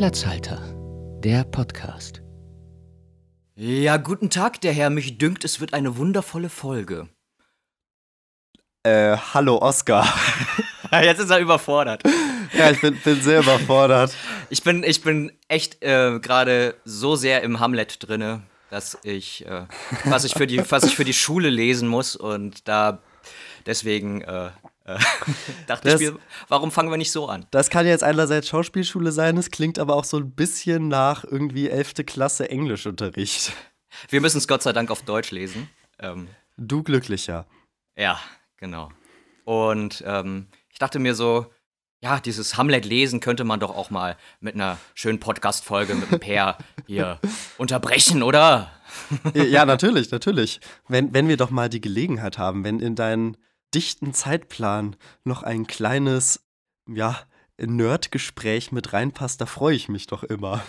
Platzhalter, der Podcast. Ja, guten Tag, der Herr. Mich dünkt, es wird eine wundervolle Folge. Äh, hallo Oscar. Jetzt ist er überfordert. Ja, ich bin, bin sehr überfordert. Ich bin, ich bin echt äh, gerade so sehr im Hamlet drinne, dass ich, äh, was ich für die, was ich für die Schule lesen muss und da deswegen äh, dachte das, ich mir, warum fangen wir nicht so an? Das kann jetzt einerseits Schauspielschule sein, es klingt aber auch so ein bisschen nach irgendwie 11. Klasse Englischunterricht. Wir müssen es Gott sei Dank auf Deutsch lesen. Ähm, du glücklicher. Ja, genau. Und ähm, ich dachte mir so, ja, dieses Hamlet lesen könnte man doch auch mal mit einer schönen Podcast-Folge mit dem Peer hier unterbrechen, oder? ja, natürlich, natürlich. Wenn, wenn wir doch mal die Gelegenheit haben, wenn in deinen dichten Zeitplan noch ein kleines, ja, Nerd-Gespräch mit reinpasst, da freue ich mich doch immer.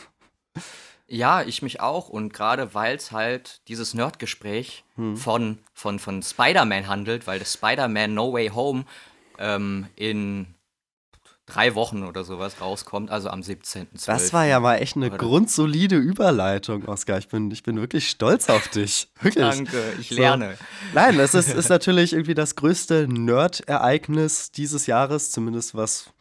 Ja, ich mich auch. Und gerade weil es halt dieses Nerd-Gespräch hm. von, von, von Spider-Man handelt, weil das Spider-Man No Way Home ähm, in drei Wochen oder sowas rauskommt, also am 17.12. Das war ja mal echt eine oder? grundsolide Überleitung, Oskar. Ich bin, ich bin wirklich stolz auf dich. Wirklich. Danke, ich lerne. So. Nein, es ist, ist natürlich irgendwie das größte Nerd-Ereignis dieses Jahres, zumindest was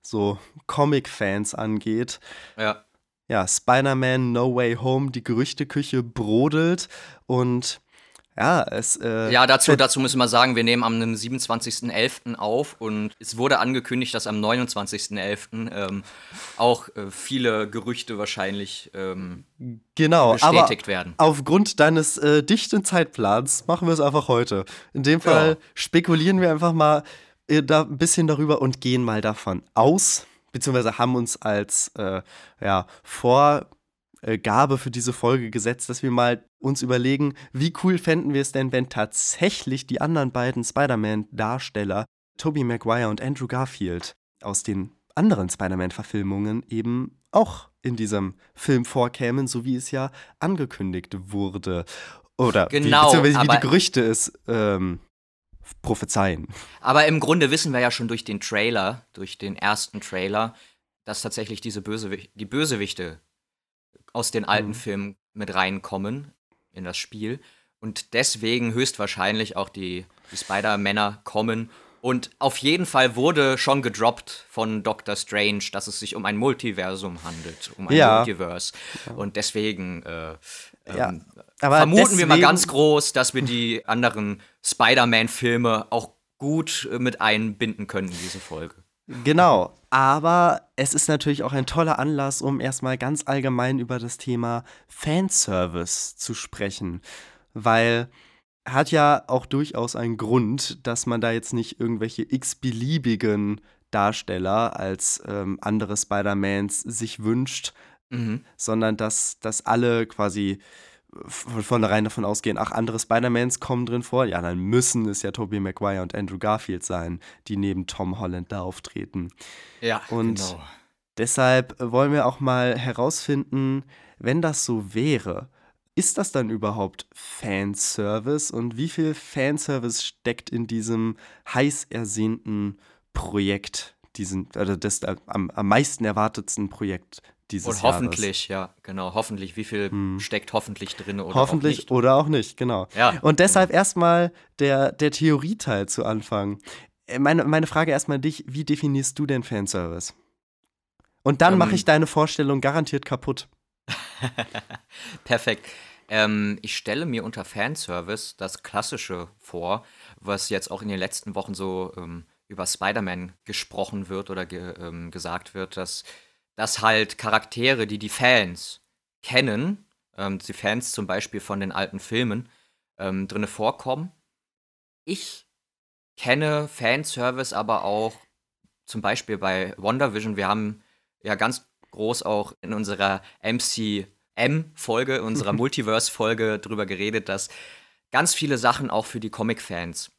so Comic-Fans angeht. Ja. Ja, Spider-Man No Way Home, die Gerüchteküche brodelt und ja, es. Äh, ja, dazu, dazu müssen wir sagen, wir nehmen am 27.11. auf und es wurde angekündigt, dass am 29.11. Ähm, auch äh, viele Gerüchte wahrscheinlich ähm, genau, bestätigt werden. Aufgrund deines äh, dichten Zeitplans machen wir es einfach heute. In dem Fall ja. spekulieren wir einfach mal äh, da ein bisschen darüber und gehen mal davon aus, beziehungsweise haben uns als äh, ja, vor Gabe für diese Folge gesetzt, dass wir mal uns überlegen, wie cool fänden wir es denn, wenn tatsächlich die anderen beiden Spider-Man-Darsteller, Tobey Maguire und Andrew Garfield, aus den anderen Spider-Man-Verfilmungen eben auch in diesem Film vorkämen, so wie es ja angekündigt wurde. Oder genau, wie, wie die Gerüchte es ähm, prophezeien. Aber im Grunde wissen wir ja schon durch den Trailer, durch den ersten Trailer, dass tatsächlich diese Bösewi die Bösewichte aus den alten mhm. Filmen mit reinkommen in das Spiel. Und deswegen höchstwahrscheinlich auch die, die Spider-Männer kommen. Und auf jeden Fall wurde schon gedroppt von Doctor Strange, dass es sich um ein Multiversum handelt, um ein ja. Multiverse. Und deswegen äh, ja. ähm, vermuten deswegen wir mal ganz groß, dass wir die anderen Spider-Man-Filme auch gut äh, mit einbinden können in diese Folge. Genau, aber es ist natürlich auch ein toller Anlass, um erstmal ganz allgemein über das Thema Fanservice zu sprechen, weil hat ja auch durchaus einen Grund, dass man da jetzt nicht irgendwelche x-beliebigen Darsteller als ähm, andere Spider-Mans sich wünscht, mhm. sondern dass, dass alle quasi von vornherein davon ausgehen, ach, andere Spider-Mans kommen drin vor, ja, dann müssen es ja Tobey Maguire und Andrew Garfield sein, die neben Tom Holland da auftreten. Ja, und genau. deshalb wollen wir auch mal herausfinden, wenn das so wäre, ist das dann überhaupt Fanservice und wie viel Fanservice steckt in diesem heiß ersehnten Projekt, diesen, also das am, am meisten erwartetsten Projekt dieses Und hoffentlich, Jahres. ja, genau, hoffentlich. Wie viel hm. steckt hoffentlich drin oder hoffentlich auch nicht? oder auch nicht, genau. Ja, Und deshalb genau. erstmal der, der Theorieteil zu Anfang. Äh, meine, meine Frage erstmal an dich: Wie definierst du den Fanservice? Und dann ähm, mache ich deine Vorstellung garantiert kaputt. Perfekt. Ähm, ich stelle mir unter Fanservice das Klassische vor, was jetzt auch in den letzten Wochen so ähm, über Spider-Man gesprochen wird oder ge ähm, gesagt wird, dass dass halt Charaktere, die die Fans kennen, ähm, die Fans zum Beispiel von den alten Filmen, ähm, drinne vorkommen. Ich kenne Fanservice aber auch zum Beispiel bei WandaVision. Wir haben ja ganz groß auch in unserer MCM-Folge, unserer Multiverse-Folge drüber geredet, dass ganz viele Sachen auch für die Comic-Fans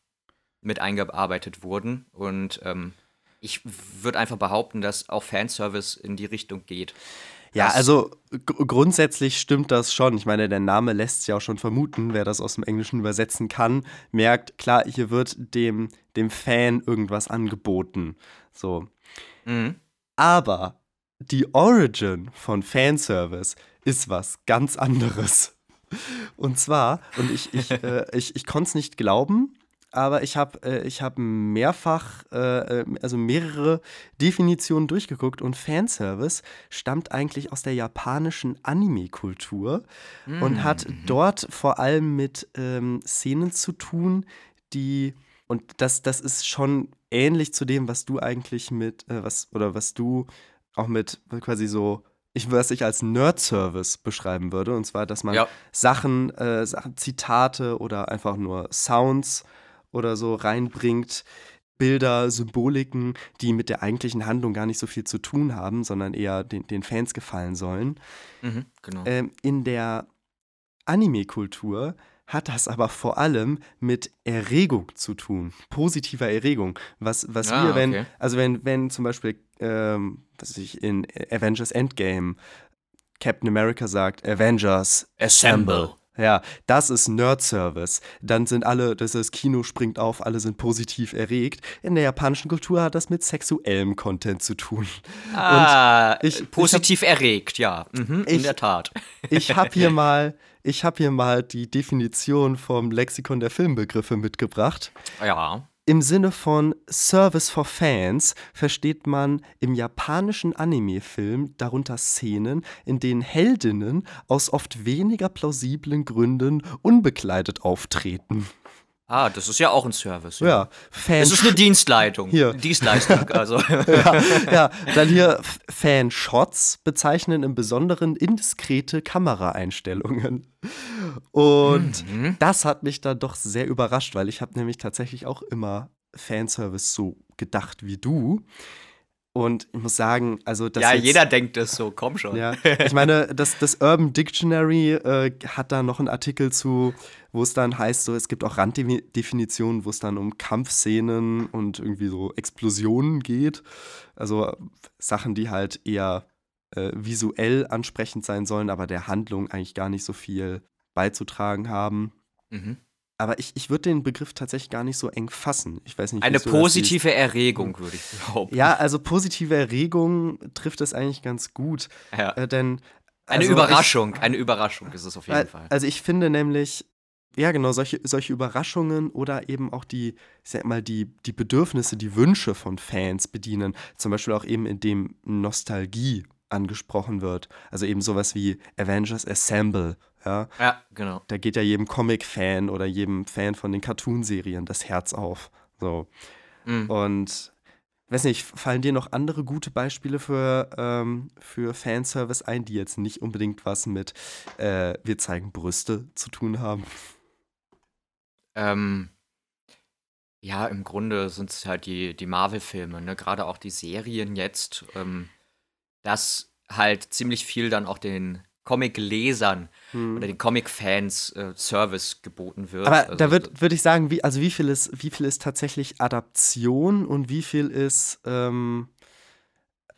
mit eingearbeitet wurden. Und ähm, ich würde einfach behaupten, dass auch Fanservice in die Richtung geht. Ja, also grundsätzlich stimmt das schon. Ich meine, der Name lässt es ja auch schon vermuten, wer das aus dem Englischen übersetzen kann, merkt, klar, hier wird dem, dem Fan irgendwas angeboten. So. Mhm. Aber die Origin von Fanservice ist was ganz anderes. Und zwar, und ich, ich, äh, ich, ich konnte es nicht glauben, aber ich habe äh, hab mehrfach, äh, äh, also mehrere Definitionen durchgeguckt und Fanservice stammt eigentlich aus der japanischen Anime-Kultur mm. und hat mhm. dort vor allem mit ähm, Szenen zu tun, die, und das, das ist schon ähnlich zu dem, was du eigentlich mit, äh, was, oder was du auch mit quasi so ich, was ich als Nerd-Service beschreiben würde. Und zwar, dass man ja. Sachen, äh, Sachen, Zitate oder einfach nur Sounds oder so reinbringt, Bilder, Symboliken, die mit der eigentlichen Handlung gar nicht so viel zu tun haben, sondern eher den, den Fans gefallen sollen. Mhm, genau. ähm, in der Anime-Kultur hat das aber vor allem mit Erregung zu tun, positiver Erregung. Was, was ah, wir, wenn, okay. also wenn, wenn zum Beispiel, ähm, was ich in Avengers Endgame Captain America sagt, Avengers Assemble. Ja, das ist Nerd-Service. Dann sind alle, das ist Kino springt auf, alle sind positiv erregt. In der japanischen Kultur hat das mit sexuellem Content zu tun. Ah, ich, positiv ich hab, erregt, ja, mhm, ich, in der Tat. Ich habe hier mal, ich habe hier mal die Definition vom Lexikon der Filmbegriffe mitgebracht. Ja. Im Sinne von Service for Fans versteht man im japanischen Anime-Film darunter Szenen, in denen Heldinnen aus oft weniger plausiblen Gründen unbekleidet auftreten. Ah, das ist ja auch ein Service. Ja, ja Fan Es ist eine Dienstleitung. Hier. Dienstleistung, also. ja, ja, dann hier Fanshots bezeichnen im Besonderen indiskrete Kameraeinstellungen. Und mhm. das hat mich dann doch sehr überrascht, weil ich habe nämlich tatsächlich auch immer Fanservice so gedacht wie du. Und ich muss sagen, also das. Ja, jetzt, jeder denkt das so, komm schon. Ja, ich meine, das, das Urban Dictionary äh, hat da noch einen Artikel zu, wo es dann heißt, so, es gibt auch Randdefinitionen, wo es dann um Kampfszenen und irgendwie so Explosionen geht. Also Sachen, die halt eher äh, visuell ansprechend sein sollen, aber der Handlung eigentlich gar nicht so viel beizutragen haben. Mhm. Aber ich, ich würde den Begriff tatsächlich gar nicht so eng fassen. Ich weiß nicht. Eine positive Erregung, würde ich behaupten. Ja, also positive Erregung trifft es eigentlich ganz gut. Ja. Äh, denn. Eine also Überraschung, ich, eine Überraschung ist es auf jeden Fall. Also ich finde nämlich, ja, genau, solche, solche Überraschungen oder eben auch die, ich sag mal, die, die Bedürfnisse, die Wünsche von Fans bedienen. Zum Beispiel auch eben, indem Nostalgie angesprochen wird. Also eben sowas wie Avengers Assemble ja, ja genau. Da geht ja jedem Comic-Fan oder jedem Fan von den Cartoon-Serien das Herz auf. So. Mhm. Und weiß nicht, fallen dir noch andere gute Beispiele für, ähm, für Fanservice ein, die jetzt nicht unbedingt was mit äh, wir zeigen Brüste zu tun haben? Ähm, ja, im Grunde sind es halt die, die Marvel-Filme, ne? gerade auch die Serien jetzt, ähm, dass halt ziemlich viel dann auch den Comic-Lesern hm. oder den Comic-Fans äh, Service geboten wird. Aber also, da würde würd ich sagen, wie, also wie viel, ist, wie viel ist tatsächlich Adaption und wie viel ist ähm,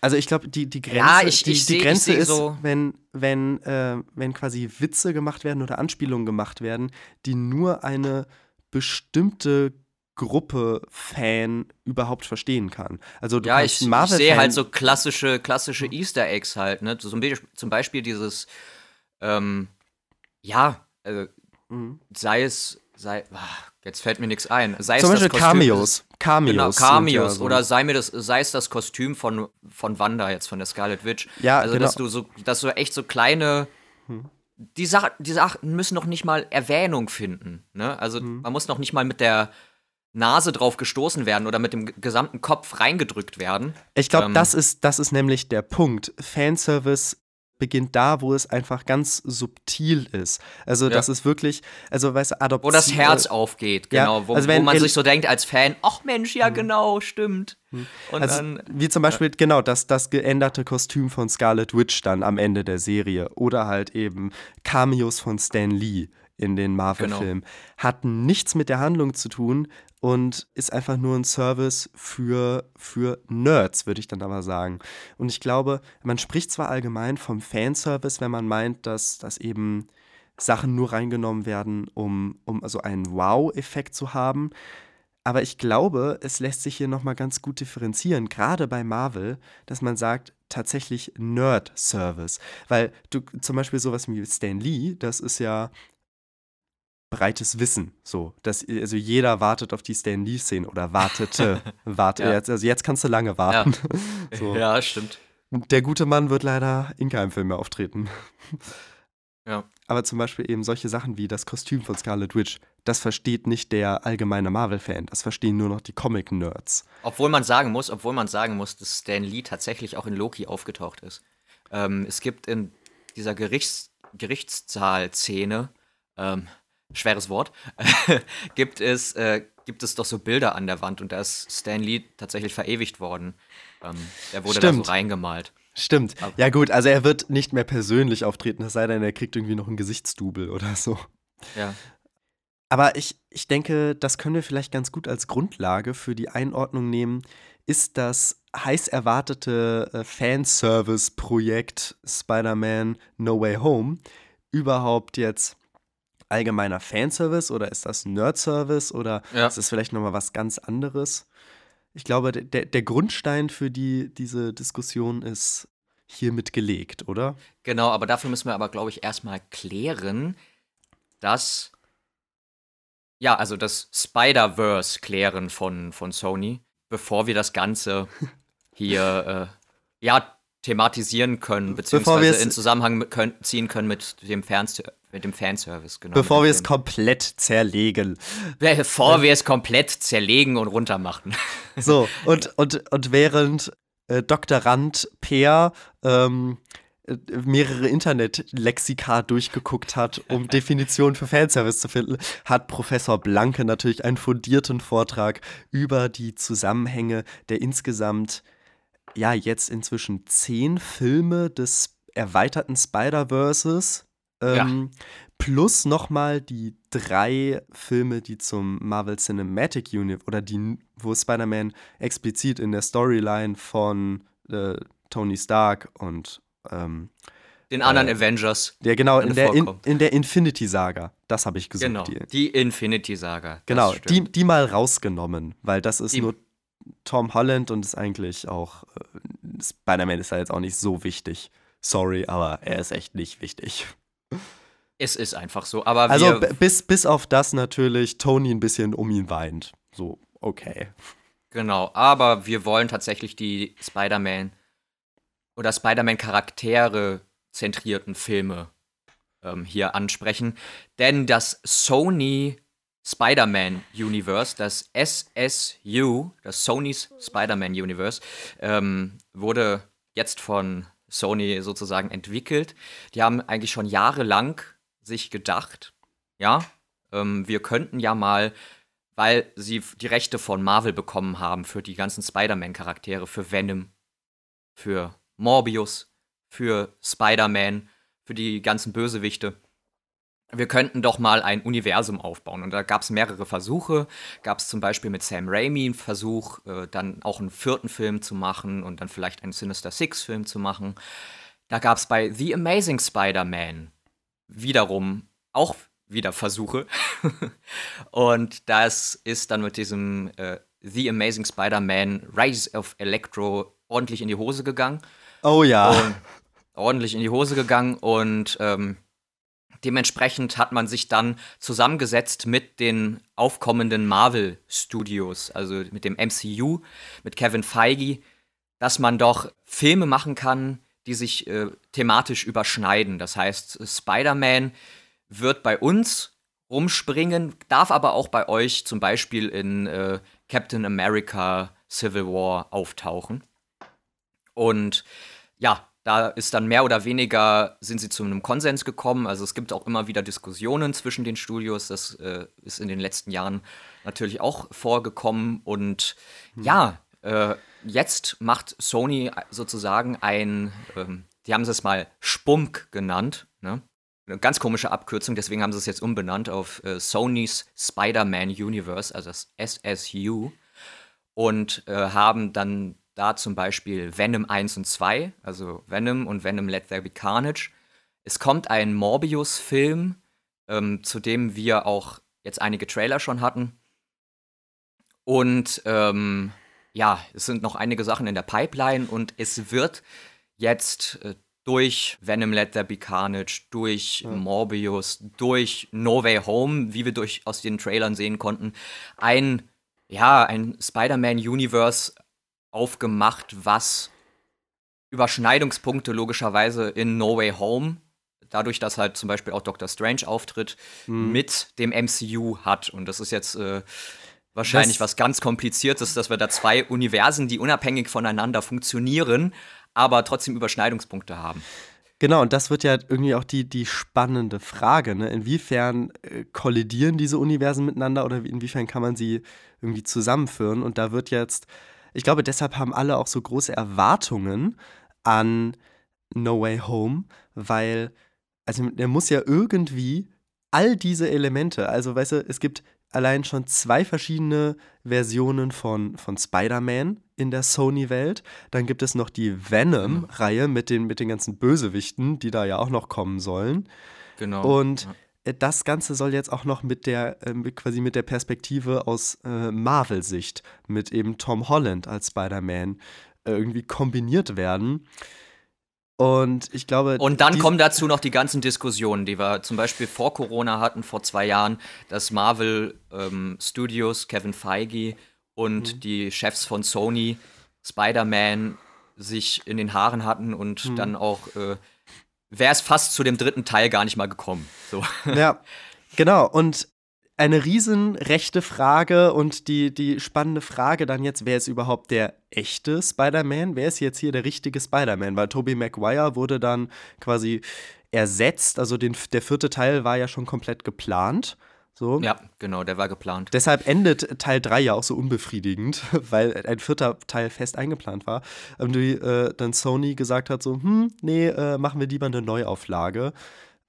also ich glaube, die, die Grenze, ja, ich, die, ich die Grenze ist, so wenn, wenn, äh, wenn quasi Witze gemacht werden oder Anspielungen gemacht werden, die nur eine bestimmte Gruppe Fan überhaupt verstehen kann. Also du ja, ich, ich sehe halt so klassische, klassische Easter Eggs halt, ne? Zum, zum Beispiel dieses, ähm, ja, äh, mhm. sei es, sei, ach, jetzt fällt mir nichts ein. Sei zum es Beispiel das Kostüm, Cameos. Cameos. Genau, Cameos. Ja so. Oder sei mir das, sei es das Kostüm von, von Wanda jetzt, von der Scarlet Witch. Ja, also genau. dass du so, dass du echt so kleine hm die, Sache, die Sachen müssen noch nicht mal Erwähnung finden. Ne? Also hm. man muss noch nicht mal mit der Nase drauf gestoßen werden oder mit dem gesamten Kopf reingedrückt werden. Ich glaube, ähm, das, ist, das ist nämlich der Punkt. Fanservice beginnt da, wo es einfach ganz subtil ist. Also, ja. das ist wirklich, also, weißt du, Adoption. Wo das Herz aufgeht, genau. Ja, wo, also wenn, wo, man sich so denkt als Fan, ach Mensch, ja, hm. genau, stimmt. Hm. Und also, dann, wie zum Beispiel, ja. genau, das, das geänderte Kostüm von Scarlet Witch dann am Ende der Serie. Oder halt eben Cameos von Stan Lee in den Marvel-Filmen. Genau. Hat nichts mit der Handlung zu tun, und ist einfach nur ein Service für, für Nerds, würde ich dann aber sagen. Und ich glaube, man spricht zwar allgemein vom Fanservice, wenn man meint, dass, dass eben Sachen nur reingenommen werden, um, um also einen Wow-Effekt zu haben. Aber ich glaube, es lässt sich hier nochmal ganz gut differenzieren, gerade bei Marvel, dass man sagt, tatsächlich Nerd-Service. Weil du zum Beispiel sowas wie Stan Lee, das ist ja breites Wissen. So, dass, also jeder wartet auf die Stan Lee-Szene oder wartete. warte, Ja. jetzt, also jetzt kannst du lange warten. so. Ja, stimmt. Der gute Mann wird leider in keinem Film mehr auftreten. Ja. Aber zum Beispiel eben solche Sachen wie das Kostüm von Scarlet Witch, das versteht nicht der allgemeine Marvel-Fan, das verstehen nur noch die Comic-Nerds. Obwohl man sagen muss, obwohl man sagen muss, dass Stan Lee tatsächlich auch in Loki aufgetaucht ist. Ähm, es gibt in dieser Gerichts Gerichtssaal-Szene, ähm, schweres Wort, gibt es, äh, gibt es doch so Bilder an der Wand und da ist Stan Lee tatsächlich verewigt worden. Ähm, der wurde da Stimmt. so reingemalt. Stimmt. Aber- Ja, gut, also er wird nicht mehr persönlich auftreten, es sei denn, er kriegt irgendwie noch einen Gesichtsdubel oder so. Ja. Aber ich, ich denke, das können wir vielleicht ganz gut als Grundlage für die Einordnung nehmen. Ist das heiß erwartete äh, Fanservice-Projekt Spider-Man No Way Home überhaupt jetzt allgemeiner Fanservice oder ist das Nerd-Service oder Ja. ist das vielleicht nochmal was ganz anderes? Ich glaube, der, der Grundstein für die, diese Diskussion ist hiermit gelegt, oder? Genau, aber dafür müssen wir aber, glaube ich, erstmal klären, dass. Ja, also das Spider-Verse klären von, von Sony, bevor wir das Ganze hier äh, ja, thematisieren können, beziehungsweise in Zusammenhang können, ziehen können mit dem, Fans mit dem Fanservice. Genau, Bevor wir es komplett zerlegen. Bevor wir es komplett zerlegen und runtermachen. So, und, und, und während äh, Doktorand Peer ähm, äh, mehrere Internetlexika durchgeguckt hat, um Definitionen für Fanservice zu finden, hat Professor Blanke natürlich einen fundierten Vortrag über die Zusammenhänge der insgesamt, ja, jetzt inzwischen zehn Filme des erweiterten Spider-Verses. Ähm, Plus nochmal die drei Filme, die zum Marvel Cinematic Universe oder die, wo Spider-Man explizit in der Storyline von äh, Tony Stark und ähm, Den anderen Äh, Avengers. ja genau in der, in, in der Infinity Saga, das habe ich gesucht. Genau, Die, die Infinity-Saga. das genau, die, die mal rausgenommen, weil das ist Die- nur Tom Holland und ist eigentlich auch äh, Spider-Man ist da jetzt auch nicht so wichtig. Sorry, aber er ist echt nicht wichtig. Es ist einfach so. Aber Also bis, bis auf das natürlich Tony ein bisschen um ihn weint. So, okay. Genau, aber wir wollen tatsächlich die Spider-Man oder Spider-Man-Charaktere zentrierten Filme ähm, hier ansprechen. Denn das Sony Spider-Man Universe, das SSU, das Sony's Spider-Man Universe, ähm, wurde jetzt von Sony sozusagen entwickelt. Die haben eigentlich schon jahrelang sich gedacht, ja, ähm, wir könnten ja mal weil sie die Rechte von Marvel bekommen haben für die ganzen Spider-Man-Charaktere, für Venom, für Morbius, für Spider-Man, für die ganzen Bösewichte. Wir könnten doch mal ein Universum aufbauen. Und da gab es mehrere Versuche. Gab es zum Beispiel mit Sam Raimi einen Versuch, äh, dann auch einen vierten Film zu machen und dann vielleicht einen Sinister Six-Film zu machen. Da gab es bei The Amazing Spider-Man wiederum auch wieder Versuche. und das ist dann mit diesem äh, The Amazing Spider-Man Rise of Electro ordentlich in die Hose gegangen. Oh ja. Und ordentlich in die Hose gegangen und ähm, dementsprechend hat man sich dann zusammengesetzt mit den aufkommenden Marvel Studios, also mit dem MCU, mit Kevin Feige, dass man doch Filme machen kann, die sich äh, thematisch überschneiden. Das heißt, Spider-Man wird bei uns rumspringen, darf aber auch bei euch zum Beispiel in äh, Captain America Civil War auftauchen. Und ja, da ist dann mehr oder weniger, sind sie zu einem Konsens gekommen. Also es gibt auch immer wieder Diskussionen zwischen den Studios. Das äh, ist in den letzten Jahren natürlich auch vorgekommen. Und ja, äh, jetzt macht Sony sozusagen ein, ähm, die haben es mal Spunk genannt, ne? Eine ganz komische Abkürzung, deswegen haben sie es jetzt umbenannt auf äh, Sony's Spider-Man Universe, also das SSU. Und äh, haben dann da zum Beispiel Venom 1 und 2, also Venom und Venom Let There Be Carnage. Es kommt ein Morbius-Film, ähm, zu dem wir auch jetzt einige Trailer schon hatten. Und ähm, ja, es sind noch einige Sachen in der Pipeline und es wird jetzt äh, durch Venom Let There Be Carnage, durch ja. Morbius, durch No Way Home, wie wir durch aus den Trailern sehen konnten, ein ja, ein Spider-Man-Universe aufgemacht, was Überschneidungspunkte logischerweise in No Way Home, dadurch, dass halt zum Beispiel auch Doctor Strange auftritt, mhm. mit dem MCU hat. Und das ist jetzt äh, wahrscheinlich das was ganz Kompliziertes, dass wir da zwei Universen, die unabhängig voneinander funktionieren, aber trotzdem Überschneidungspunkte haben. Genau, und das wird ja irgendwie auch die, die spannende Frage. Ne? Inwiefern äh, kollidieren diese Universen miteinander oder inwiefern kann man sie irgendwie zusammenführen? Und da wird jetzt, ich glaube, deshalb haben alle auch so große Erwartungen an No Way Home, weil, also der muss ja irgendwie all diese Elemente, also weißt du, es gibt allein schon zwei verschiedene Versionen von, von Spider-Man in der Sony-Welt. Dann gibt es noch die Venom-Reihe mit den, mit den ganzen Bösewichten, die da ja auch noch kommen sollen. Genau. Und ja. Das Ganze soll jetzt auch noch mit der, äh, quasi mit der Perspektive aus äh, Marvel-Sicht, mit eben Tom Holland als Spider-Man äh, irgendwie kombiniert werden. Und ich glaube. Und dann kommen dazu noch die ganzen Diskussionen, die wir zum Beispiel vor Corona hatten, vor zwei Jahren, dass Marvel ähm, Studios, Kevin Feige und mhm. die Chefs von Sony, Spider-Man, sich in den Haaren hatten und mhm. dann auch äh, wäre es fast zu dem dritten Teil gar nicht mal gekommen. So. Ja, genau. Und eine riesen rechte Frage und die, die spannende Frage dann jetzt, wer ist überhaupt der echte Spider-Man? Wer ist jetzt hier der richtige Spider-Man? Weil Tobey Maguire wurde dann quasi ersetzt, also den, der vierte Teil war ja schon komplett geplant. So. Ja, genau, der war geplant. Deshalb endet Teil 3 ja auch so unbefriedigend, weil ein vierter Teil fest eingeplant war. Und die, äh, dann Sony gesagt hat so, hm, nee, äh, machen wir lieber eine Neuauflage.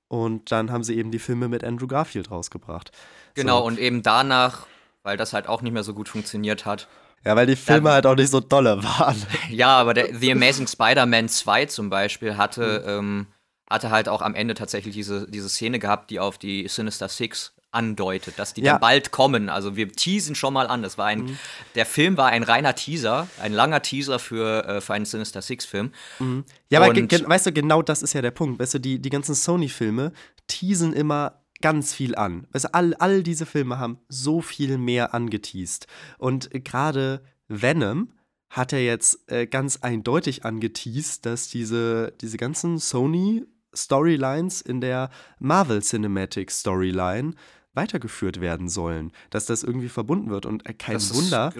Und dann haben sie eben die Filme mit Andrew Garfield rausgebracht. Genau, so. und eben danach, weil das halt auch nicht mehr so gut funktioniert hat. Ja, weil die Filme dann, halt auch nicht so dolle waren. Ja, aber der The Amazing Spider-Man 2 zum Beispiel hatte, mhm. ähm, hatte halt auch am Ende tatsächlich diese, diese Szene gehabt, die auf die Sinister Six andeutet, dass die ja. dann bald kommen. Also wir teasen schon mal an. Das war ein, mhm. der Film war ein reiner Teaser, ein langer Teaser für, äh, für einen Sinister Six-Film. Mhm. Ja, aber weißt du, genau das ist ja der Punkt. Weißt du, die, die ganzen Sony-Filme teasen immer ganz viel an. Also all, all diese Filme haben so viel mehr angeteased. Und gerade Venom hat er jetzt äh, ganz eindeutig angeteased, dass diese, diese ganzen Sony-Storylines in der Marvel Cinematic Storyline weitergeführt werden sollen, dass das irgendwie verbunden wird. Und äh, kein das Wunder,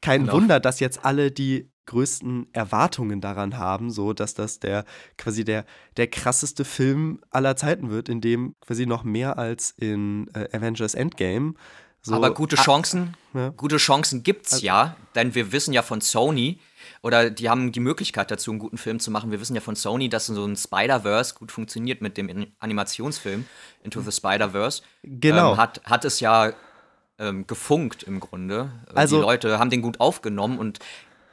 kein genau. Wunder, dass jetzt alle die größten Erwartungen daran haben, so dass das der quasi der, der krasseste Film aller Zeiten wird, in dem quasi noch mehr als in äh, Avengers Endgame. So Aber gute Chancen, ja. gute Chancen gibt's also, ja, denn wir wissen ja von Sony, oder die haben die Möglichkeit dazu, einen guten Film zu machen. Wir wissen ja von Sony, dass so ein Spider-Verse gut funktioniert mit dem Animationsfilm Into the Spider-Verse. Genau. Ähm, hat, hat es ja ähm, gefunkt im Grunde. Also, die Leute haben den gut aufgenommen und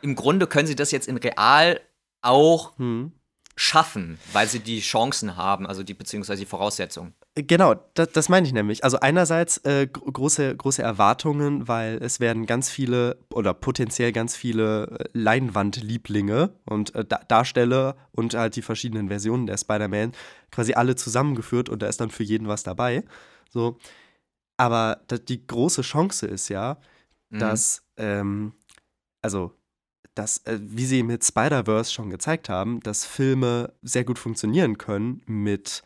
im Grunde können sie das jetzt in real auch hm. schaffen, weil sie die Chancen haben, also die beziehungsweise die Voraussetzungen. Genau, das, das meine ich nämlich. Also einerseits äh, große, große Erwartungen, weil es werden ganz viele oder potenziell ganz viele äh, Leinwandlieblinge und äh, Darsteller und halt die verschiedenen Versionen der Spider-Man quasi alle zusammengeführt und da ist dann für jeden was dabei. So. Aber die große Chance ist ja, mhm. dass, ähm, also dass, äh, wie sie mit Spider-Verse schon gezeigt haben, dass Filme sehr gut funktionieren können mit,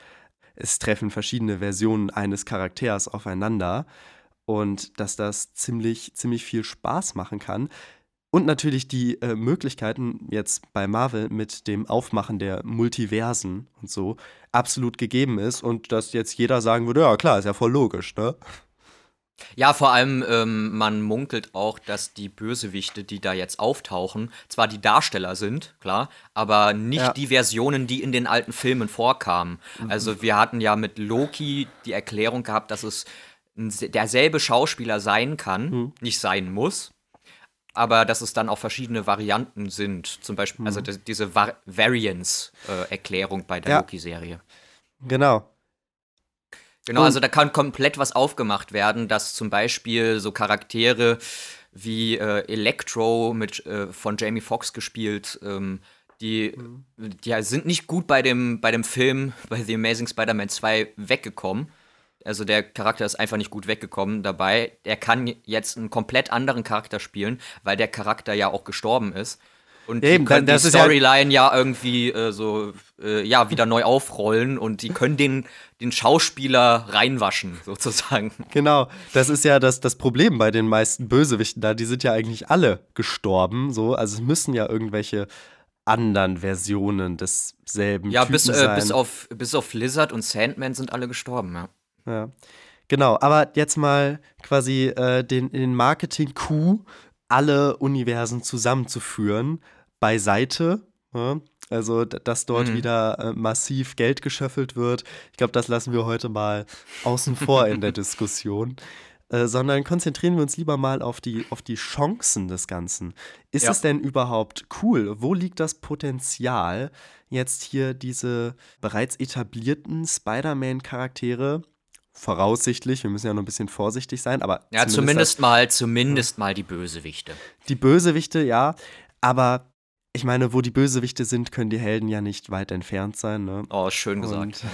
es treffen verschiedene Versionen eines Charakters aufeinander und dass das ziemlich, ziemlich viel Spaß machen kann. Und natürlich die äh, Möglichkeiten jetzt bei Marvel mit dem Aufmachen der Multiversen und so absolut gegeben ist und dass jetzt jeder sagen würde, ja klar, ist ja voll logisch, ne? Ja, vor allem, ähm, man munkelt auch, dass die Bösewichte, die da jetzt auftauchen, zwar die Darsteller sind, klar, aber nicht ja. die Versionen, die in den alten Filmen vorkamen. Mhm. Also wir hatten ja mit Loki die Erklärung gehabt, dass es derselbe Schauspieler sein kann, mhm. nicht sein muss, aber dass es dann auch verschiedene Varianten sind. Zum Beispiel, also mhm. also diese Var Variance-Erklärung äh, bei der ja. Loki-Serie. Genau. Genau, also da kann komplett was aufgemacht werden, dass zum Beispiel so Charaktere wie äh, Electro mit, äh, von Jamie Foxx gespielt, ähm, Die, mhm. die sind nicht gut bei dem, bei dem Film, bei The Amazing Spider-Man 2 weggekommen. Also der Charakter ist einfach nicht gut weggekommen dabei. Er kann jetzt einen komplett anderen Charakter spielen, weil der Charakter ja auch gestorben ist. Und Eben, die können die Storyline ja, ja, irgendwie äh, so äh, ja wieder neu aufrollen und die können den, den Schauspieler reinwaschen, sozusagen. Genau, das ist ja das, das Problem bei den meisten Bösewichten da. Die sind ja eigentlich alle gestorben. So. Also es müssen ja irgendwelche anderen Versionen desselben ja, Typen bis, äh, bis, auf, bis auf Lizard und Sandman sind alle gestorben, ja. Ja. Genau, aber jetzt mal quasi äh, den, den Marketing-Coup, alle Universen zusammenzuführen, beiseite. Ja? Also, dass dort mhm. wieder äh, massiv Geld geschöffelt wird. Ich glaube, das lassen wir heute mal außen vor in der Diskussion. Äh, sondern konzentrieren wir uns lieber mal auf die, auf die Chancen des Ganzen. Ist ja. es denn überhaupt cool? Wo liegt das Potenzial, jetzt hier diese bereits etablierten Spider-Man-Charaktere voraussichtlich, wir müssen ja noch ein bisschen vorsichtig sein, aber. Ja, zumindest, zumindest mal, zumindest mal die Bösewichte. Die Bösewichte, ja. Aber ich meine, wo die Bösewichte sind, können die Helden ja nicht weit entfernt sein. Ne? Oh, schön gesagt.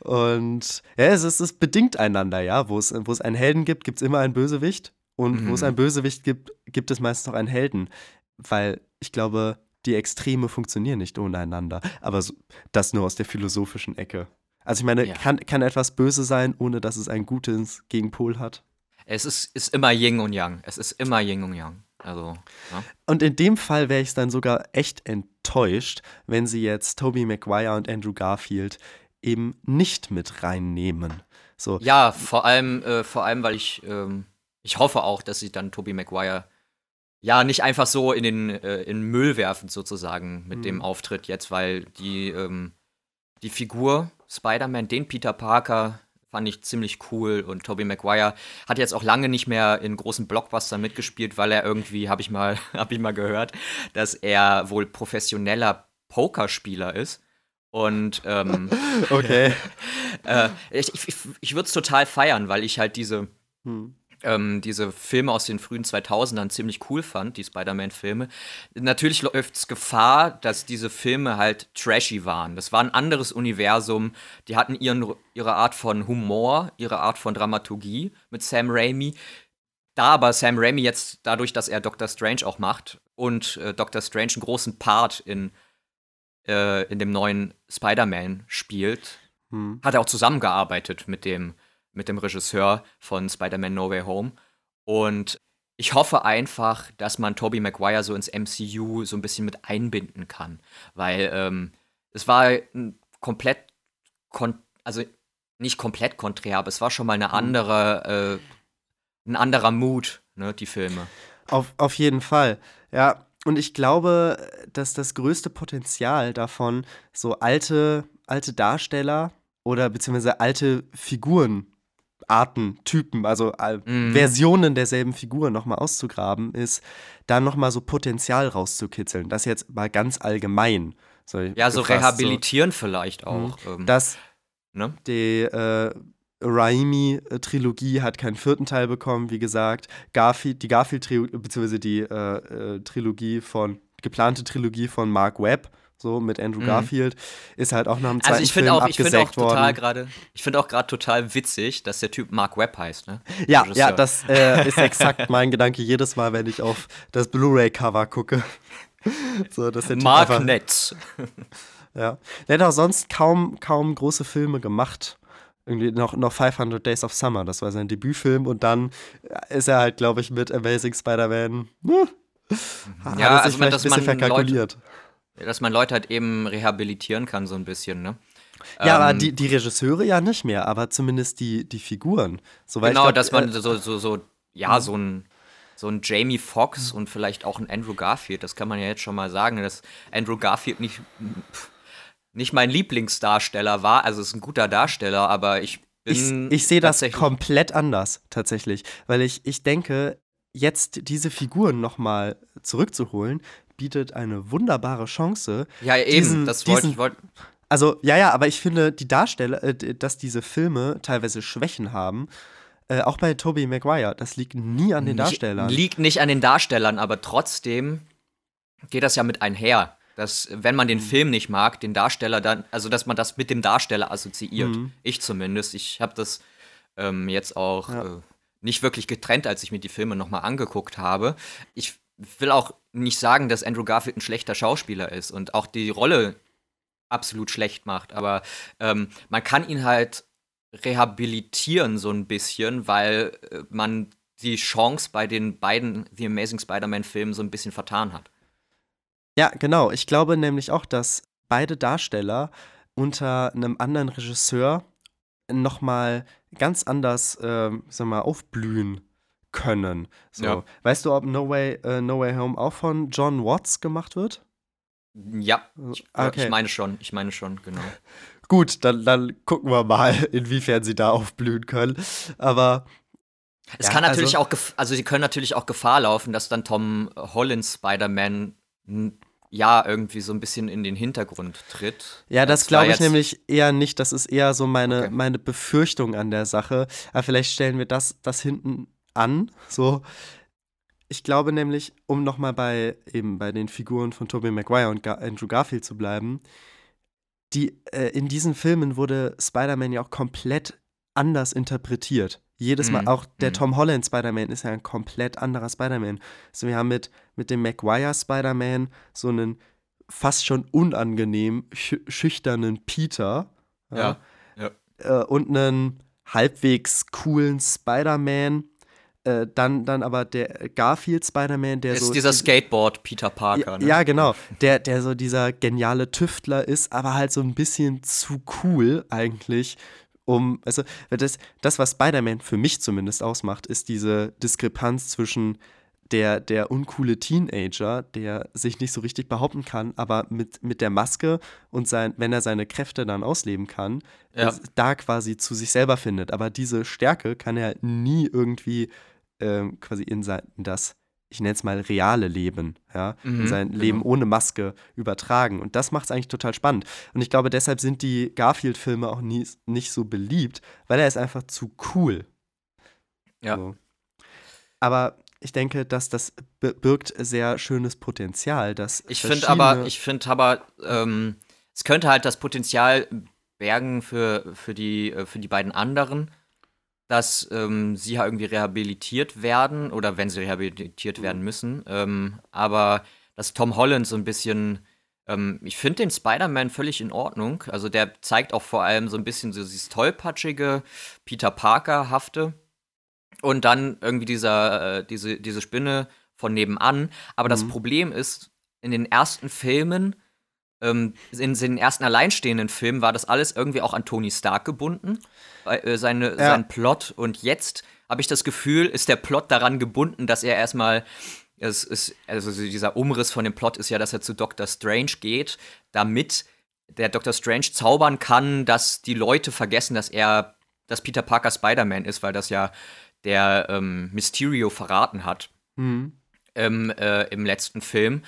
Und, und ja, es ist, es bedingt einander, ja. Wo es, wo es einen Helden gibt, gibt es immer einen Bösewicht. Und mhm. wo es einen Bösewicht gibt, gibt es meistens noch einen Helden. Weil ich glaube, die Extreme funktionieren nicht ohne einander. Aber so, das nur aus der philosophischen Ecke. Also ich meine, ja. kann, kann etwas böse sein, ohne dass es ein gutes Gegenpol hat? Es ist, ist immer Yin und Yang. Es ist immer Yin und Yang. Also, ja. Und in dem Fall wäre ich dann sogar echt enttäuscht, wenn sie jetzt Tobey Maguire und Andrew Garfield eben nicht mit reinnehmen. So. Ja, vor allem, äh, vor allem, weil ich, ähm, ich hoffe auch, dass sie dann Tobey Maguire ja nicht einfach so in den, äh, in Müll werfen, sozusagen, mit mhm. dem Auftritt jetzt, weil die, ähm, die Figur Spider-Man, den Peter Parker, fand ich ziemlich cool. Und Tobey Maguire hat jetzt auch lange nicht mehr in großen Blockbustern mitgespielt, weil er irgendwie, habe ich, mal, hab ich mal gehört, dass er wohl professioneller Pokerspieler ist. Und ähm, okay. äh, ich ich, ich würde es total feiern, weil ich halt diese hm ähm, diese Filme aus den frühen 2000ern ziemlich cool fand, die Spider-Man-Filme. Natürlich läuft es Gefahr, dass diese Filme halt trashy waren. Das war ein anderes Universum. Die hatten ihren, ihre Art von Humor, ihre Art von Dramaturgie mit Sam Raimi. Da aber Sam Raimi jetzt dadurch, dass er Doctor Strange auch macht und äh, Doctor Strange einen großen Part in, äh, in dem neuen Spider-Man spielt, hm. hat er auch zusammengearbeitet mit dem mit dem Regisseur von Spider-Man No Way Home. Und ich hoffe einfach, dass man Tobey Maguire so ins MCU so ein bisschen mit einbinden kann. Weil ähm, es war komplett, also nicht komplett konträr, aber es war schon mal eine mhm. andere, äh, ein anderer Mut, ne, die Filme. Auf, auf jeden Fall, ja. Und ich glaube, dass das größte Potenzial davon, so alte, alte Darsteller oder beziehungsweise alte Figuren Arten, Typen, also äh, mhm. Versionen derselben Figur nochmal auszugraben, ist dann nochmal so Potenzial rauszukitzeln. Das jetzt mal ganz allgemein. So ja, so rehabilitieren so, vielleicht mhm. auch. Ähm, dass ne? die äh, Raimi-Trilogie hat keinen vierten Teil bekommen, wie gesagt. Garfield, die Garfield-Trilogie, beziehungsweise die äh, äh, Trilogie von, geplante Trilogie von Mark Webb so mit Andrew mhm. Garfield, ist halt auch nach dem also zweiten also ich Film auch, abgesägt ich auch total worden. Ich finde auch gerade total witzig, dass der Typ Mark Webb heißt, ne? Ja, ja, das äh, ist exakt mein Gedanke jedes Mal, wenn ich auf das Blu-ray-Cover gucke. so, dass der typ Mark einfach, Netz. ja. Der hat auch sonst kaum, kaum große Filme gemacht. Irgendwie noch, noch 500 Days of Summer, das war sein Debütfilm und dann ist er halt, glaube ich, mit Amazing Spider-Man. Ne? Ja, also man, dass ein bisschen verkalkuliert. Leute dass man Leute halt eben rehabilitieren kann, so ein bisschen, ne? Ja, ähm, aber die, die Regisseure ja nicht mehr, aber zumindest die, die Figuren. So, genau, glaub, dass man äh, so, so, so, ja, mhm. so ein, so ein Jamie Foxx und vielleicht auch ein Andrew Garfield, das kann man ja jetzt schon mal sagen, dass Andrew Garfield nicht, nicht mein Lieblingsdarsteller war. Also ist ein guter Darsteller, aber ich bin. Ich, ich sehe das komplett anders, tatsächlich. Weil ich, ich denke, jetzt diese Figuren nochmal zurückzuholen, bietet eine wunderbare Chance. Ja, eben, diesen, das wollte ich. Wollt also, ja, ja, aber ich finde, die Darsteller, äh, dass diese Filme teilweise Schwächen haben, äh, auch bei Tobey Maguire, das liegt nie an den Darstellern. Liegt nicht an den Darstellern, aber trotzdem geht das ja mit einher, dass wenn man den mhm. Film nicht mag, den Darsteller dann, also dass man das mit dem Darsteller assoziiert. Mhm. Ich zumindest. Ich habe das ähm, jetzt auch ja. äh, nicht wirklich getrennt, als ich mir die Filme nochmal angeguckt habe. Ich will auch nicht sagen, dass Andrew Garfield ein schlechter Schauspieler ist und auch die Rolle absolut schlecht macht, aber ähm, man kann ihn halt rehabilitieren so ein bisschen, weil äh, man die Chance bei den beiden The Amazing Spider-Man-Filmen so ein bisschen vertan hat. Ja, genau. Ich glaube nämlich auch, dass beide Darsteller unter einem anderen Regisseur nochmal ganz anders, äh, sag mal, aufblühen können. So. Ja. Weißt du, ob No Way, uh, no Way Home auch von John Watts gemacht wird? Ja, ich, okay. ich meine schon, ich meine schon, genau. Gut, dann, dann gucken wir mal, inwiefern sie da aufblühen können. Aber es ja, kann natürlich also, auch, also sie können natürlich auch Gefahr laufen, dass dann Tom Hollands Spider-Man ja irgendwie so ein bisschen in den Hintergrund tritt. Ja, das glaube ich nämlich eher nicht. Das ist eher so meine, okay. meine Befürchtung an der Sache. Aber vielleicht stellen wir das, das hinten an. So. Ich glaube nämlich, um nochmal bei eben bei den Figuren von Tobey Maguire und Gar Andrew Garfield zu bleiben, die, äh, in diesen Filmen wurde Spider-Man ja auch komplett anders interpretiert. Jedes Mal, mm, auch der mm. Tom Holland Spider-Man ist ja ein komplett anderer Spider-Man. Also wir haben mit, mit dem Maguire Spider-Man so einen fast schon unangenehm sch schüchternen Peter. Ja. ja. Äh, und einen halbwegs coolen Spider-Man. Äh, dann, dann aber der Garfield Spider-Man, der ist so. Ist dieser Skateboard Peter Parker, ja, ne? Ja, genau. Der, der so dieser geniale Tüftler ist, aber halt so ein bisschen zu cool eigentlich um, also das, das was Spider-Man für mich zumindest ausmacht, ist diese Diskrepanz zwischen der, der uncoole Teenager, der sich nicht so richtig behaupten kann, aber mit, mit der Maske und sein, wenn er seine Kräfte dann ausleben kann, ja. da quasi zu sich selber findet. Aber diese Stärke kann er nie irgendwie ähm, quasi in, sein, in das ich nenne es mal reale Leben, ja, mhm, in sein genau. Leben ohne Maske übertragen. Und das macht es eigentlich total spannend. Und ich glaube, deshalb sind die Garfield-Filme auch nie, nicht so beliebt, weil er ist einfach zu cool. Ja. So. Aber ich denke, dass das birgt sehr schönes Potenzial. Dass ich finde aber, ich finde aber, ähm, es könnte halt das Potenzial bergen für, für, die, äh, für die beiden anderen dass ähm, sie ja irgendwie rehabilitiert werden oder wenn sie rehabilitiert werden müssen. Ähm, aber dass Tom Holland so ein bisschen, ähm, ich finde den Spider-Man völlig in Ordnung. Also der zeigt auch vor allem so ein bisschen so dieses tollpatschige, Peter Parker-hafte. Und dann irgendwie dieser, äh, diese, diese Spinne von nebenan. Aber mhm. das Problem ist, in den ersten Filmen ähm, in den ersten alleinstehenden Filmen war das alles irgendwie auch an Tony Stark gebunden, äh, seine, ja. sein Plot. Und jetzt habe ich das Gefühl, ist der Plot daran gebunden, dass er erstmal es ist, also dieser Umriss von dem Plot ist ja, dass er zu Doctor Strange geht, damit der Doctor Strange zaubern kann, dass die Leute vergessen, dass er, dass Peter Parker Spider-Man ist, weil das ja der ähm, Mysterio verraten hat mhm. im, äh, im letzten Film.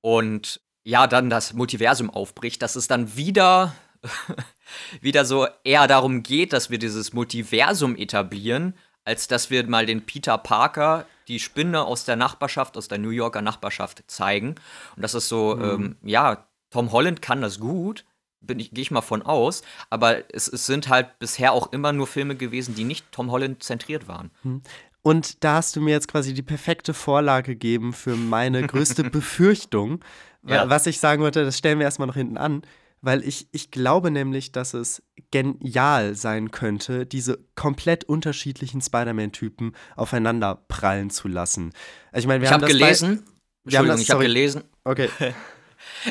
Und ja, dann das Multiversum aufbricht, dass es dann wieder, wieder so eher darum geht, dass wir dieses Multiversum etablieren, als dass wir mal den Peter Parker, die Spinne aus der Nachbarschaft, aus der New Yorker Nachbarschaft zeigen. Und das ist so, mhm. ähm, ja, Tom Holland kann das gut, bin ich, gehe ich mal von aus, aber es, es, sind halt bisher auch immer nur Filme gewesen, die nicht Tom Holland zentriert waren. Mhm. Und da hast du mir jetzt quasi die perfekte Vorlage gegeben für meine größte Befürchtung. Ja. Was ich sagen wollte, das stellen wir erstmal noch hinten an, weil ich, ich glaube nämlich, dass es genial sein könnte, diese komplett unterschiedlichen Spider-Man-Typen aufeinander prallen zu lassen. Also ich meine, wir ich haben hab gelesen, wir haben das, ich habe gelesen. Okay.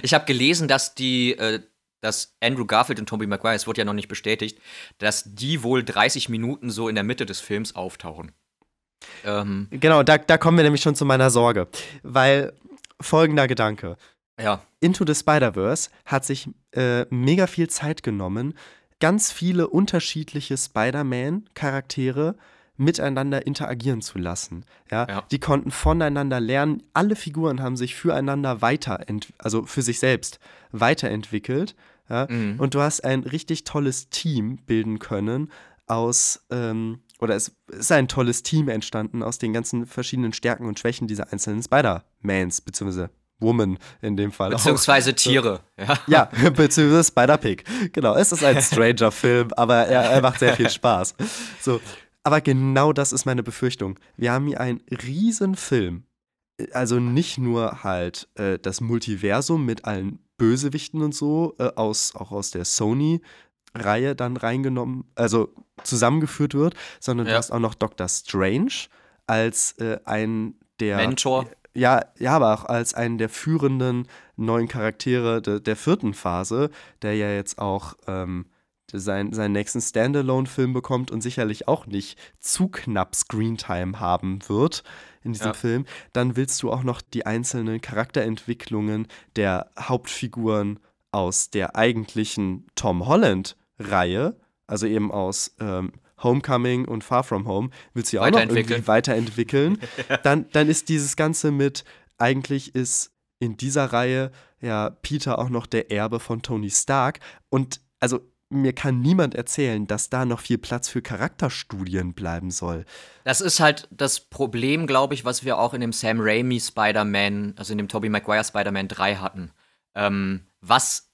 ich habe gelesen, dass die äh, dass Andrew Garfield und Tobey Maguire, es wurde ja noch nicht bestätigt, dass die wohl 30 Minuten so in der Mitte des Films auftauchen. Ähm, genau, da, da kommen wir nämlich schon zu meiner Sorge. Weil folgender Gedanke. Ja. Into the Spider-Verse hat sich äh, mega viel Zeit genommen, ganz viele unterschiedliche Spider-Man-Charaktere miteinander interagieren zu lassen. Ja? ja? Die konnten voneinander lernen. Alle Figuren haben sich füreinander weiter, also für sich selbst weiterentwickelt. Ja? Mhm. Und du hast ein richtig tolles Team bilden können aus, ähm, oder es ist ein tolles Team entstanden aus den ganzen verschiedenen Stärken und Schwächen dieser einzelnen Spider-Mans, beziehungsweise Woman in dem Fall. Beziehungsweise auch. Tiere. Ja, ja beziehungsweise Spider-Pig. Genau, es ist ein Stranger-Film, aber er, er macht sehr viel Spaß. So, aber genau das ist meine Befürchtung. Wir haben hier einen riesen Film. Also nicht nur halt äh, das Multiversum mit allen Bösewichten und so, äh, aus, auch aus der Sony-Reihe dann reingenommen, also zusammengeführt wird, sondern ja. du hast auch noch Doctor Strange als äh, ein der Mentor. Ja, ja, aber auch als einen der führenden neuen Charaktere de, der vierten Phase, der ja jetzt auch ähm, sein, seinen nächsten Standalone-Film bekommt und sicherlich auch nicht zu knapp Screentime haben wird in diesem ja. Film, dann willst du auch noch die einzelnen Charakterentwicklungen der Hauptfiguren aus der eigentlichen Tom Holland-Reihe, also eben aus ähm, Homecoming und Far From Home, willst du ja auch noch irgendwie weiterentwickeln. dann, dann ist dieses Ganze mit, eigentlich ist in dieser Reihe ja Peter auch noch der Erbe von Tony Stark und also mir kann niemand erzählen, dass da noch viel Platz für Charakterstudien bleiben soll. Das ist halt das Problem, glaube ich, was wir auch in dem Sam Raimi Spider-Man, also in dem Tobey Maguire Spider-Man 3 hatten. Ähm, was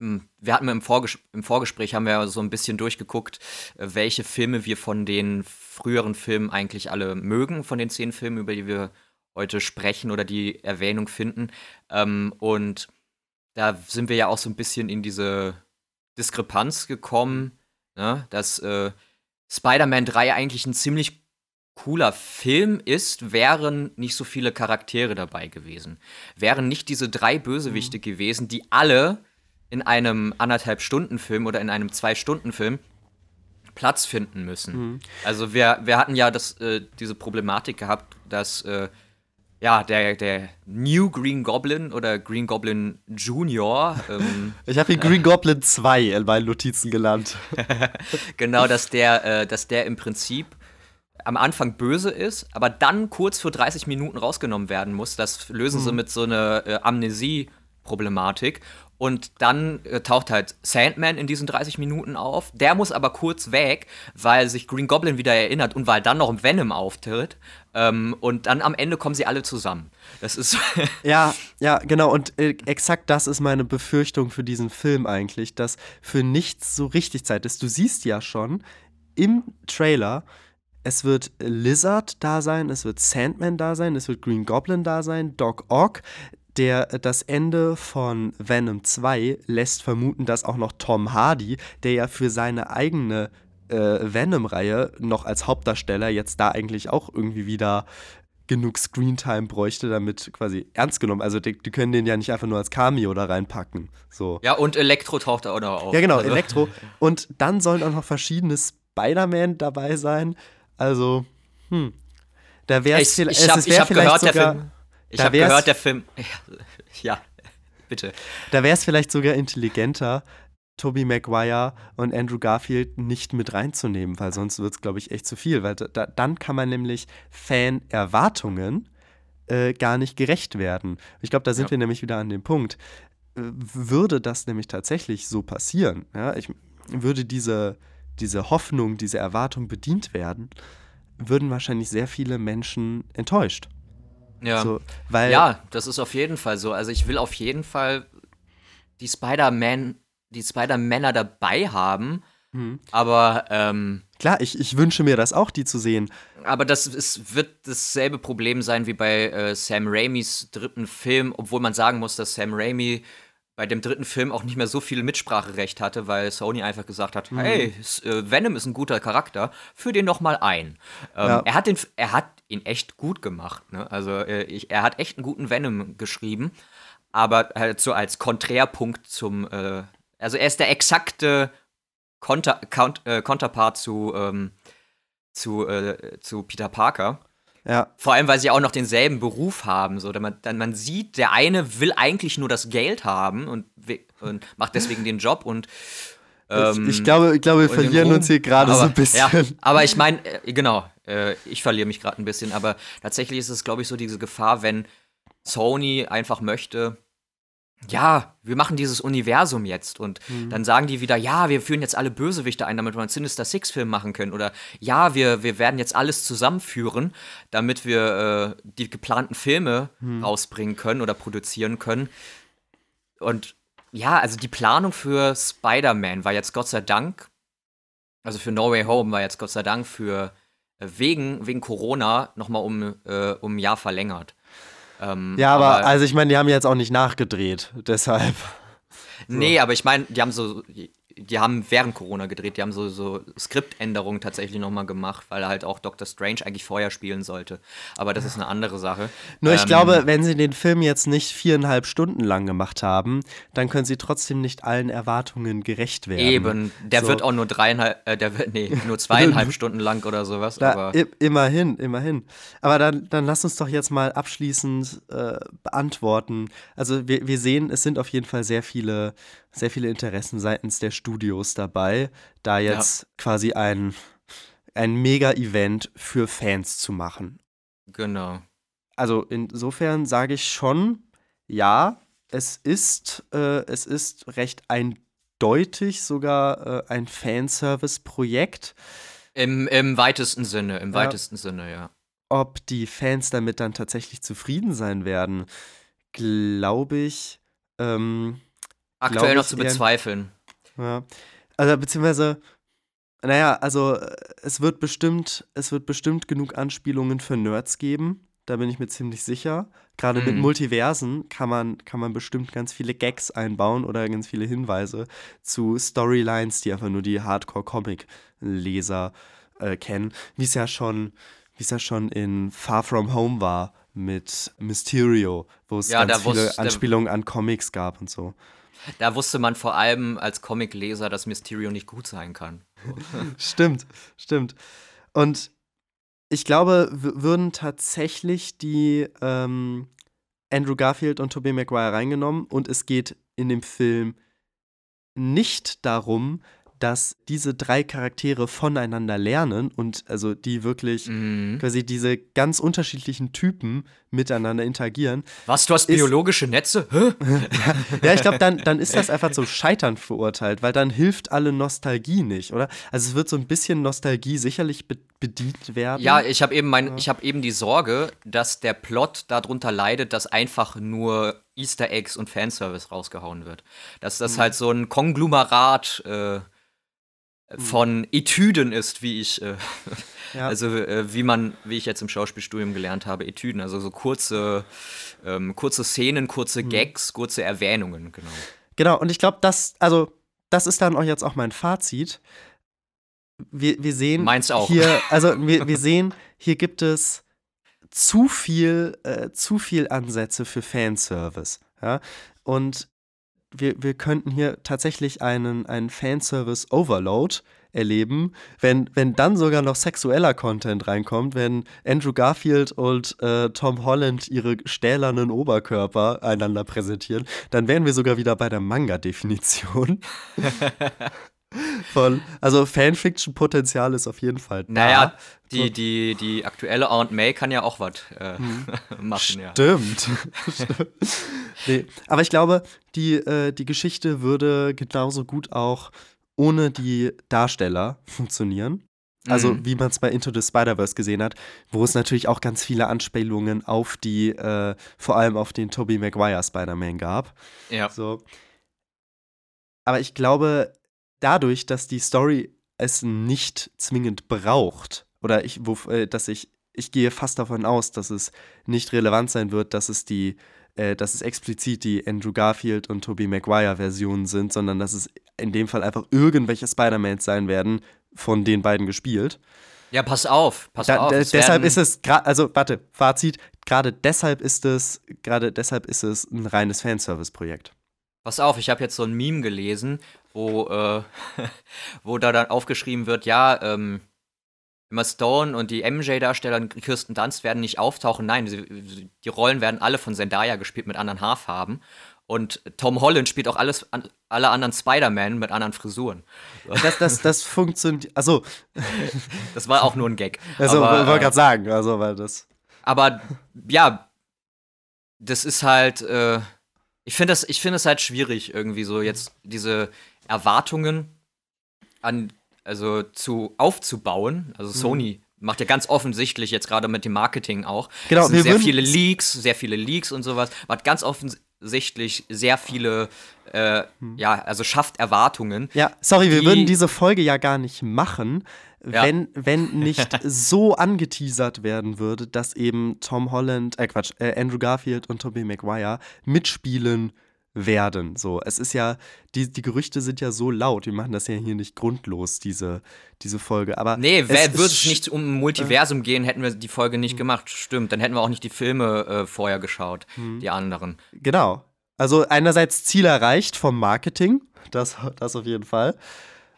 hm, wir hatten im, Vorges im, Vorgespräch haben wir so ein bisschen durchgeguckt, äh, welche Filme wir von den früheren Filmen eigentlich alle mögen, von den zehn Filmen, über die wir heute sprechen oder die Erwähnung finden. Ähm, und da sind wir ja auch so ein bisschen in diese Diskrepanz gekommen, ne, dass äh, Spider-Man 3 eigentlich ein ziemlich cooler Film ist, wären nicht so viele Charaktere dabei gewesen. Wären nicht diese drei Bösewichte mhm. gewesen, die alle in einem anderthalb Stunden Film oder in einem zwei Stunden Film Platz finden müssen. Mhm. Also wir, wir hatten ja das, äh, diese Problematik gehabt, dass äh, ja, der, der New Green Goblin oder Green Goblin Junior. Ähm, ich habe ihn Green Goblin 2 in meinen Notizen genannt. genau, dass der, äh, dass der im Prinzip am Anfang böse ist, aber dann kurz für 30 Minuten rausgenommen werden muss. Das lösen mhm. sie mit so einer äh, Amnesie-Problematik. Und dann äh, taucht halt Sandman in diesen 30 Minuten auf. Der muss aber kurz weg, weil sich Green Goblin wieder erinnert und weil dann noch Venom auftritt. Ähm, und dann am Ende kommen sie alle zusammen. Das ist. ja, ja, genau. Und äh, exakt das ist meine Befürchtung für diesen Film eigentlich, dass für nichts so richtig Zeit ist. Du siehst ja schon im Trailer, es wird Lizard da sein, es wird Sandman da sein, es wird Green Goblin da sein, Doc Ock. Der, das Ende von Venom 2 lässt vermuten, dass auch noch Tom Hardy, der ja für seine eigene äh, Venom-Reihe noch als Hauptdarsteller jetzt da eigentlich auch irgendwie wieder genug Screentime bräuchte, damit quasi ernst genommen. Also die, die, können den ja nicht einfach nur als Cameo da reinpacken. So. Ja, und Elektro taucht da auch noch auf. Ja, genau, also. Elektro. Und dann sollen auch noch verschiedene Spider-Man dabei sein. Also, hm. Da wäre es vielleicht. Sogar, Film. Ich habe gehört, der Film. Ja, bitte. Da wäre es vielleicht sogar intelligenter, Tobey Maguire und Andrew Garfield nicht mit reinzunehmen, weil sonst wird es, glaube ich, echt zu viel. Weil da, dann kann man nämlich Fan-Erwartungen äh, gar nicht gerecht werden. Ich glaube, da sind ja. wir nämlich wieder an dem Punkt. Äh, würde das nämlich tatsächlich so passieren, ja, ich würde diese, diese Hoffnung, diese Erwartung bedient werden, würden wahrscheinlich sehr viele Menschen enttäuscht. Ja. So, weil ja, das ist auf jeden Fall so. Also ich will auf jeden Fall die Spider-Man die Spider-Männer dabei haben. Mhm. Aber ähm, klar, ich, ich wünsche mir das auch, die zu sehen. Aber das ist, wird dasselbe Problem sein wie bei äh, Sam Raimis dritten Film, obwohl man sagen muss, dass Sam Raimi bei dem dritten Film auch nicht mehr so viel Mitspracherecht hatte, weil Sony einfach gesagt hat, mhm. hey, äh, Venom ist ein guter Charakter, führ den noch mal ein. Ähm, ja. er, hat den, er hat ihn echt gut gemacht. Ne? Also äh, ich, er hat echt einen guten Venom geschrieben, aber halt so als Konträrpunkt zum äh, also er ist der exakte Konter, Count, äh, Konterpart zu, ähm, zu, äh, zu Peter Parker. Ja. Vor allem, weil sie auch noch denselben Beruf haben. So, man, dann, man sieht, der eine will eigentlich nur das Geld haben und, und macht deswegen den Job und ähm, ich, glaube, ich glaube, wir verlieren uns hier gerade so ein bisschen. Ja, aber ich meine, äh, genau, äh, ich verliere mich gerade ein bisschen, aber tatsächlich ist es, glaube ich, so diese Gefahr, wenn Sony einfach möchte, ja, wir machen dieses Universum jetzt. Und mhm. dann sagen die wieder, ja, wir führen jetzt alle Bösewichte ein, damit wir einen Sinister Six-Film machen können. Oder ja, wir, wir werden jetzt alles zusammenführen, damit wir äh, die geplanten Filme mhm. rausbringen können oder produzieren können. Und ja, also die Planung für Spider-Man war jetzt Gott sei Dank, also für No Way Home war jetzt Gott sei Dank für äh, wegen, wegen Corona nochmal um, äh, um ein Jahr verlängert. Ähm, ja, aber, aber, also ich meine, die haben jetzt auch nicht nachgedreht, deshalb. Nee, aber ich meine, die haben so, die haben während Corona gedreht, die haben so, so Skriptänderungen tatsächlich nochmal gemacht, weil halt auch Doctor Strange eigentlich vorher spielen sollte. Aber das ist eine andere Sache. Nur ähm, ich glaube, wenn sie den Film jetzt nicht viereinhalb Stunden lang gemacht haben, dann können sie trotzdem nicht allen Erwartungen gerecht werden. Eben, der so. wird auch nur dreieinhalb, äh, der wird, nee, nur zweieinhalb Stunden lang oder sowas. Da, aber immerhin, immerhin. Aber dann, dann lass uns doch jetzt mal abschließend äh, beantworten. Also wir, wir sehen, es sind auf jeden Fall sehr viele sehr viele Interessen seitens der Studios dabei, da jetzt ja. quasi ein, ein Mega-Event für Fans zu machen. Genau. Also insofern sage ich schon, ja, es ist, äh, es ist recht eindeutig sogar äh, ein Fanservice-Projekt. Im, Im weitesten Sinne, im ja. weitesten Sinne, ja. Ob die Fans damit dann tatsächlich zufrieden sein werden, glaube ich, ähm, Aktuell noch zu bezweifeln. Ja. Also, beziehungsweise, naja, also es wird bestimmt, es wird bestimmt genug Anspielungen für Nerds geben. Da bin ich mir ziemlich sicher. Gerade mhm. mit Multiversen kann man, kann man bestimmt ganz viele Gags einbauen oder ganz viele Hinweise zu Storylines, die einfach nur die Hardcore-Comic-Leser äh, kennen. Wie es ja schon, wie es ja schon in Far From Home war mit Mysterio, wo es ja, ganz viele Anspielungen an Comics gab und so. Da wusste man vor allem als Comicleser, dass Mysterio nicht gut sein kann. stimmt, stimmt. Und ich glaube, würden tatsächlich die ähm, Andrew Garfield und Tobey Maguire reingenommen und es geht in dem Film nicht darum, dass diese drei Charaktere voneinander lernen und also die wirklich mhm. quasi diese ganz unterschiedlichen Typen miteinander interagieren. Was, du hast ist, biologische Netze? ja, ich glaube, dann, dann ist das einfach zum Scheitern verurteilt, weil dann hilft alle Nostalgie nicht, oder? Also es wird so ein bisschen Nostalgie sicherlich be bedient werden. Ja, ich habe eben, mein, ja. ich hab eben die Sorge, dass der Plot darunter leidet, dass einfach nur Easter Eggs und Fanservice rausgehauen wird. Dass das mhm. halt so ein Konglomerat äh. Von Etüden ist, wie ich, äh, ja. also äh, wie man, wie ich jetzt im Schauspielstudium gelernt habe, Etüden, also so kurze, ähm, kurze Szenen, kurze mhm. Gags, kurze Erwähnungen, genau. Genau, und ich glaube, das, also, das ist dann auch jetzt auch mein Fazit. Wir, wir sehen Meins auch. hier, also wir, wir sehen, hier gibt es zu viel, äh, zu viel Ansätze für Fanservice. Ja? Und wir, wir könnten hier tatsächlich einen, einen Fanservice-Overload erleben, wenn, wenn dann sogar noch sexueller Content reinkommt, wenn Andrew Garfield und äh, Tom Holland ihre stählernen Oberkörper einander präsentieren, dann wären wir sogar wieder bei der Manga-Definition. Von, also Fanfiction-Potenzial ist auf jeden Fall da. Naja, die, die, die aktuelle Aunt May kann ja auch was äh, hm. machen, ja. Stimmt. nee. Aber ich glaube, die, äh, die Geschichte würde genauso gut auch ohne die Darsteller funktionieren. Also, mhm. wie man es bei Into the Spider-Verse gesehen hat, wo es natürlich auch ganz viele Anspielungen auf die, äh, vor allem auf den Tobey Maguire Spider-Man gab. Ja. So. Aber ich glaube, dadurch, dass die Story es nicht zwingend braucht, oder ich, wo, äh, dass ich, ich gehe fast davon aus, dass es nicht relevant sein wird, dass es die, äh, dass es explizit die Andrew Garfield und Tobey Maguire Versionen sind, sondern dass es in dem Fall einfach irgendwelche Spider-Mans sein werden, von den beiden gespielt. Ja, pass auf, pass da, auf. deshalb ist es gerade, also warte, Fazit, gerade deshalb ist es, gerade deshalb ist es ein reines Fanservice-Projekt. Pass auf, ich habe jetzt so ein Meme gelesen, wo, äh, wo da dann aufgeschrieben wird, ja, ähm, Emma Stone und die MJ-Darsteller Kirsten Dunst werden nicht auftauchen. Nein, sie, die Rollen werden alle von Zendaya gespielt mit anderen Haarfarben. Und Tom Holland spielt auch alles, alle anderen Spider-Man mit anderen Frisuren. Das, das, das funktioniert. Also. Das war auch nur ein Gag. Also, aber, ich wollte gerade sagen, also, weil das. Aber ja, das ist halt. Äh, Ich finde es find halt schwierig, irgendwie so jetzt diese Erwartungen an, also zu aufzubauen. Also mhm. Sony macht ja ganz offensichtlich jetzt gerade mit dem Marketing auch. Genau, es sind sehr viele Leaks, sehr viele Leaks und sowas. Macht ganz offensichtlich sehr viele, äh, hm. ja, also schafft Erwartungen. Ja, sorry, wir würden diese Folge ja gar nicht machen, ja. wenn, wenn nicht so angeteasert werden würde, dass eben Tom Holland, äh Quatsch, äh, Andrew Garfield und Tobey Maguire mitspielen werden. So, es ist ja, die, die Gerüchte sind ja so laut, wir machen das ja hier nicht grundlos, diese, diese Folge. Aber nee, würde es nicht um ein Multiversum äh, gehen, hätten wir die Folge nicht hm. gemacht. Stimmt, dann hätten wir auch nicht die Filme äh, vorher geschaut, hm. die anderen. Genau. Also einerseits Ziel erreicht vom Marketing, das, das auf jeden Fall.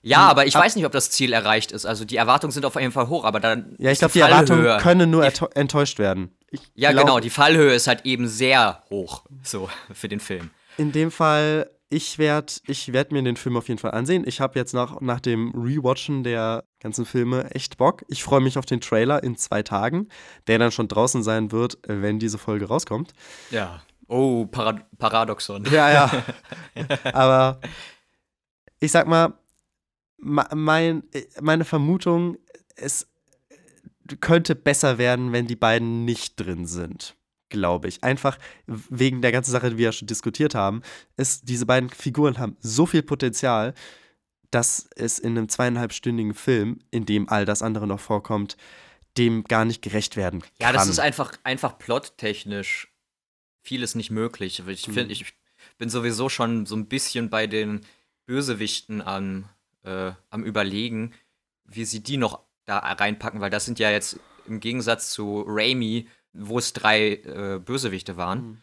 Ja, hm, aber ich Ab weiß nicht, ob das Ziel erreicht ist. Also die Erwartungen sind auf jeden Fall hoch, aber dann. Ja, ich glaube, die, die Erwartungen können nur enttäuscht werden. Ich ja, glaub, genau, die Fallhöhe ist halt eben sehr hoch, so für den Film. In dem Fall, ich werde ich werd mir den Film auf jeden Fall ansehen. Ich habe jetzt nach, nach dem Rewatchen der ganzen Filme echt Bock. Ich freue mich auf den Trailer in zwei Tagen, der dann schon draußen sein wird, wenn diese Folge rauskommt. Ja. Oh, Parad Paradoxon. Ja, ja. Aber ich sag mal, mein, meine Vermutung, es könnte besser werden, wenn die beiden nicht drin sind. Glaube ich. Einfach wegen der ganzen Sache, die wir ja schon diskutiert haben. Ist, diese beiden Figuren haben so viel Potenzial, dass es in einem zweieinhalbstündigen Film, in dem all das andere noch vorkommt, dem gar nicht gerecht werden kann. Ja, das ist einfach, einfach plottechnisch vieles nicht möglich. Ich, mhm. ich bin sowieso schon so ein bisschen bei den Bösewichten an äh, am Überlegen, wie sie die noch da reinpacken, weil das sind ja jetzt im Gegensatz zu Raimi, wo es drei äh, Bösewichte waren, mhm.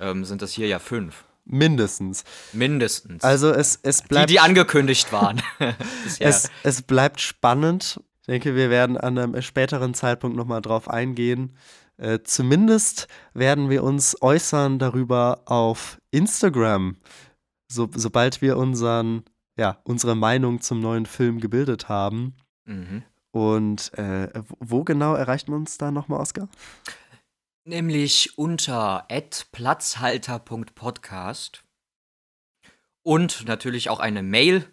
ähm, sind das hier ja fünf. Mindestens. Mindestens. Also es, es bleibt. Die, die angekündigt waren. es, es bleibt spannend. Ich denke, wir werden an einem späteren Zeitpunkt nochmal drauf eingehen. Äh, zumindest werden wir uns äußern darüber auf Instagram, so, sobald wir unseren ja, unsere Meinung zum neuen Film gebildet haben. Mhm. Und äh, wo genau erreicht man uns da nochmal, Oskar? Nämlich unter platzhalter.podcast und natürlich auch eine Mail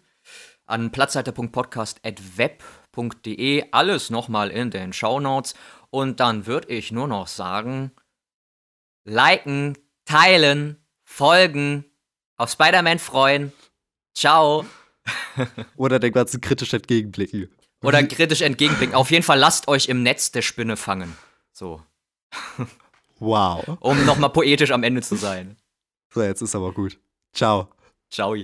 an platzhalter.podcast.web.de. Alles nochmal in den Shownotes. Und dann würde ich nur noch sagen, liken, teilen, folgen, auf Spider-Man freuen Ciao. Oder den ganzen kritisch entgegenblicken. Oder kritisch entgegenblicken. Auf jeden Fall lasst euch im Netz der Spinne fangen. So. Wow. Um nochmal poetisch am Ende zu sein. So, jetzt ist aber gut. Ciao. Ciao.